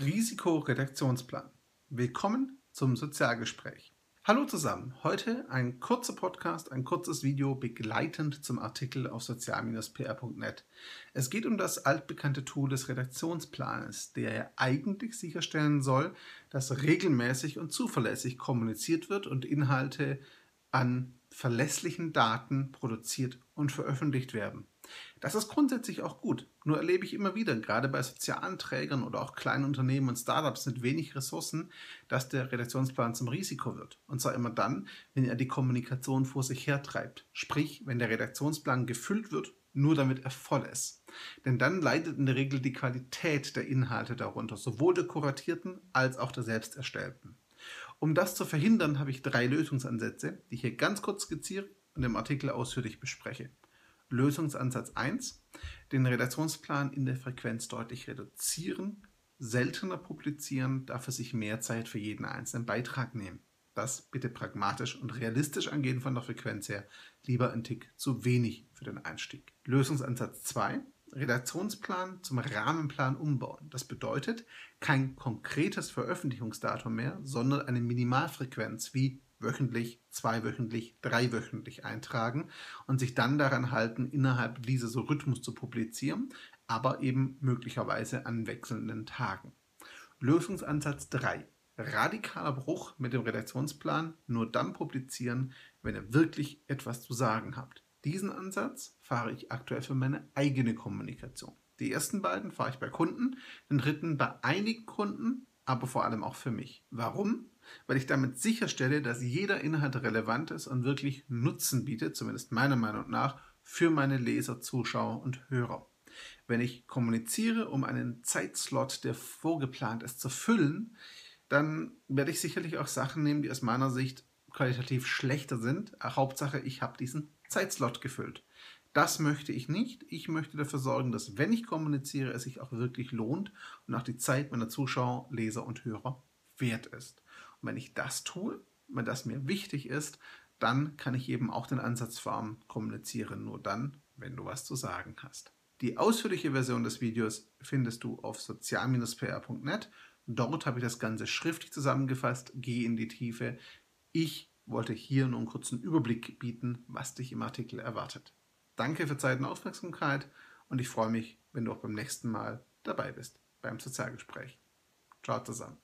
Risikoredaktionsplan. Willkommen zum Sozialgespräch. Hallo zusammen. Heute ein kurzer Podcast, ein kurzes Video begleitend zum Artikel auf sozial-pr.net. Es geht um das altbekannte Tool des Redaktionsplanes, der ja eigentlich sicherstellen soll, dass regelmäßig und zuverlässig kommuniziert wird und Inhalte an verlässlichen Daten produziert und veröffentlicht werden. Das ist grundsätzlich auch gut. Nur erlebe ich immer wieder, gerade bei sozialen Trägern oder auch kleinen Unternehmen und Startups mit wenig Ressourcen, dass der Redaktionsplan zum Risiko wird. Und zwar immer dann, wenn er die Kommunikation vor sich hertreibt. Sprich, wenn der Redaktionsplan gefüllt wird, nur damit er voll ist. Denn dann leidet in der Regel die Qualität der Inhalte darunter, sowohl der kuratierten als auch der selbst erstellten. Um das zu verhindern, habe ich drei Lösungsansätze, die ich hier ganz kurz skizziere und im Artikel ausführlich bespreche. Lösungsansatz 1, den Redaktionsplan in der Frequenz deutlich reduzieren, seltener publizieren, dafür sich mehr Zeit für jeden einzelnen Beitrag nehmen. Das bitte pragmatisch und realistisch angehen von der Frequenz her, lieber ein Tick zu wenig für den Einstieg. Lösungsansatz 2, Redaktionsplan zum Rahmenplan umbauen. Das bedeutet kein konkretes Veröffentlichungsdatum mehr, sondern eine Minimalfrequenz wie wöchentlich, zweiwöchentlich, dreiwöchentlich eintragen und sich dann daran halten, innerhalb dieses Rhythmus zu publizieren, aber eben möglicherweise an wechselnden Tagen. Lösungsansatz 3. Radikaler Bruch mit dem Redaktionsplan, nur dann publizieren, wenn ihr wirklich etwas zu sagen habt. Diesen Ansatz fahre ich aktuell für meine eigene Kommunikation. Die ersten beiden fahre ich bei Kunden, den dritten bei einigen Kunden, aber vor allem auch für mich. Warum? Weil ich damit sicherstelle, dass jeder Inhalt relevant ist und wirklich Nutzen bietet, zumindest meiner Meinung nach, für meine Leser, Zuschauer und Hörer. Wenn ich kommuniziere, um einen Zeitslot, der vorgeplant ist, zu füllen, dann werde ich sicherlich auch Sachen nehmen, die aus meiner Sicht qualitativ schlechter sind. Hauptsache, ich habe diesen Zeitslot gefüllt. Das möchte ich nicht. Ich möchte dafür sorgen, dass wenn ich kommuniziere, es sich auch wirklich lohnt und auch die Zeit meiner Zuschauer, Leser und Hörer wert ist. Und wenn ich das tue, wenn das mir wichtig ist, dann kann ich eben auch den Ansatz fahren, kommuniziere nur dann, wenn du was zu sagen hast. Die ausführliche Version des Videos findest du auf sozial-pr.net. Dort habe ich das Ganze schriftlich zusammengefasst, gehe in die Tiefe. Ich wollte hier nur einen kurzen Überblick bieten, was dich im Artikel erwartet. Danke für Zeit und Aufmerksamkeit und ich freue mich, wenn du auch beim nächsten Mal dabei bist beim Sozialgespräch. Ciao zusammen.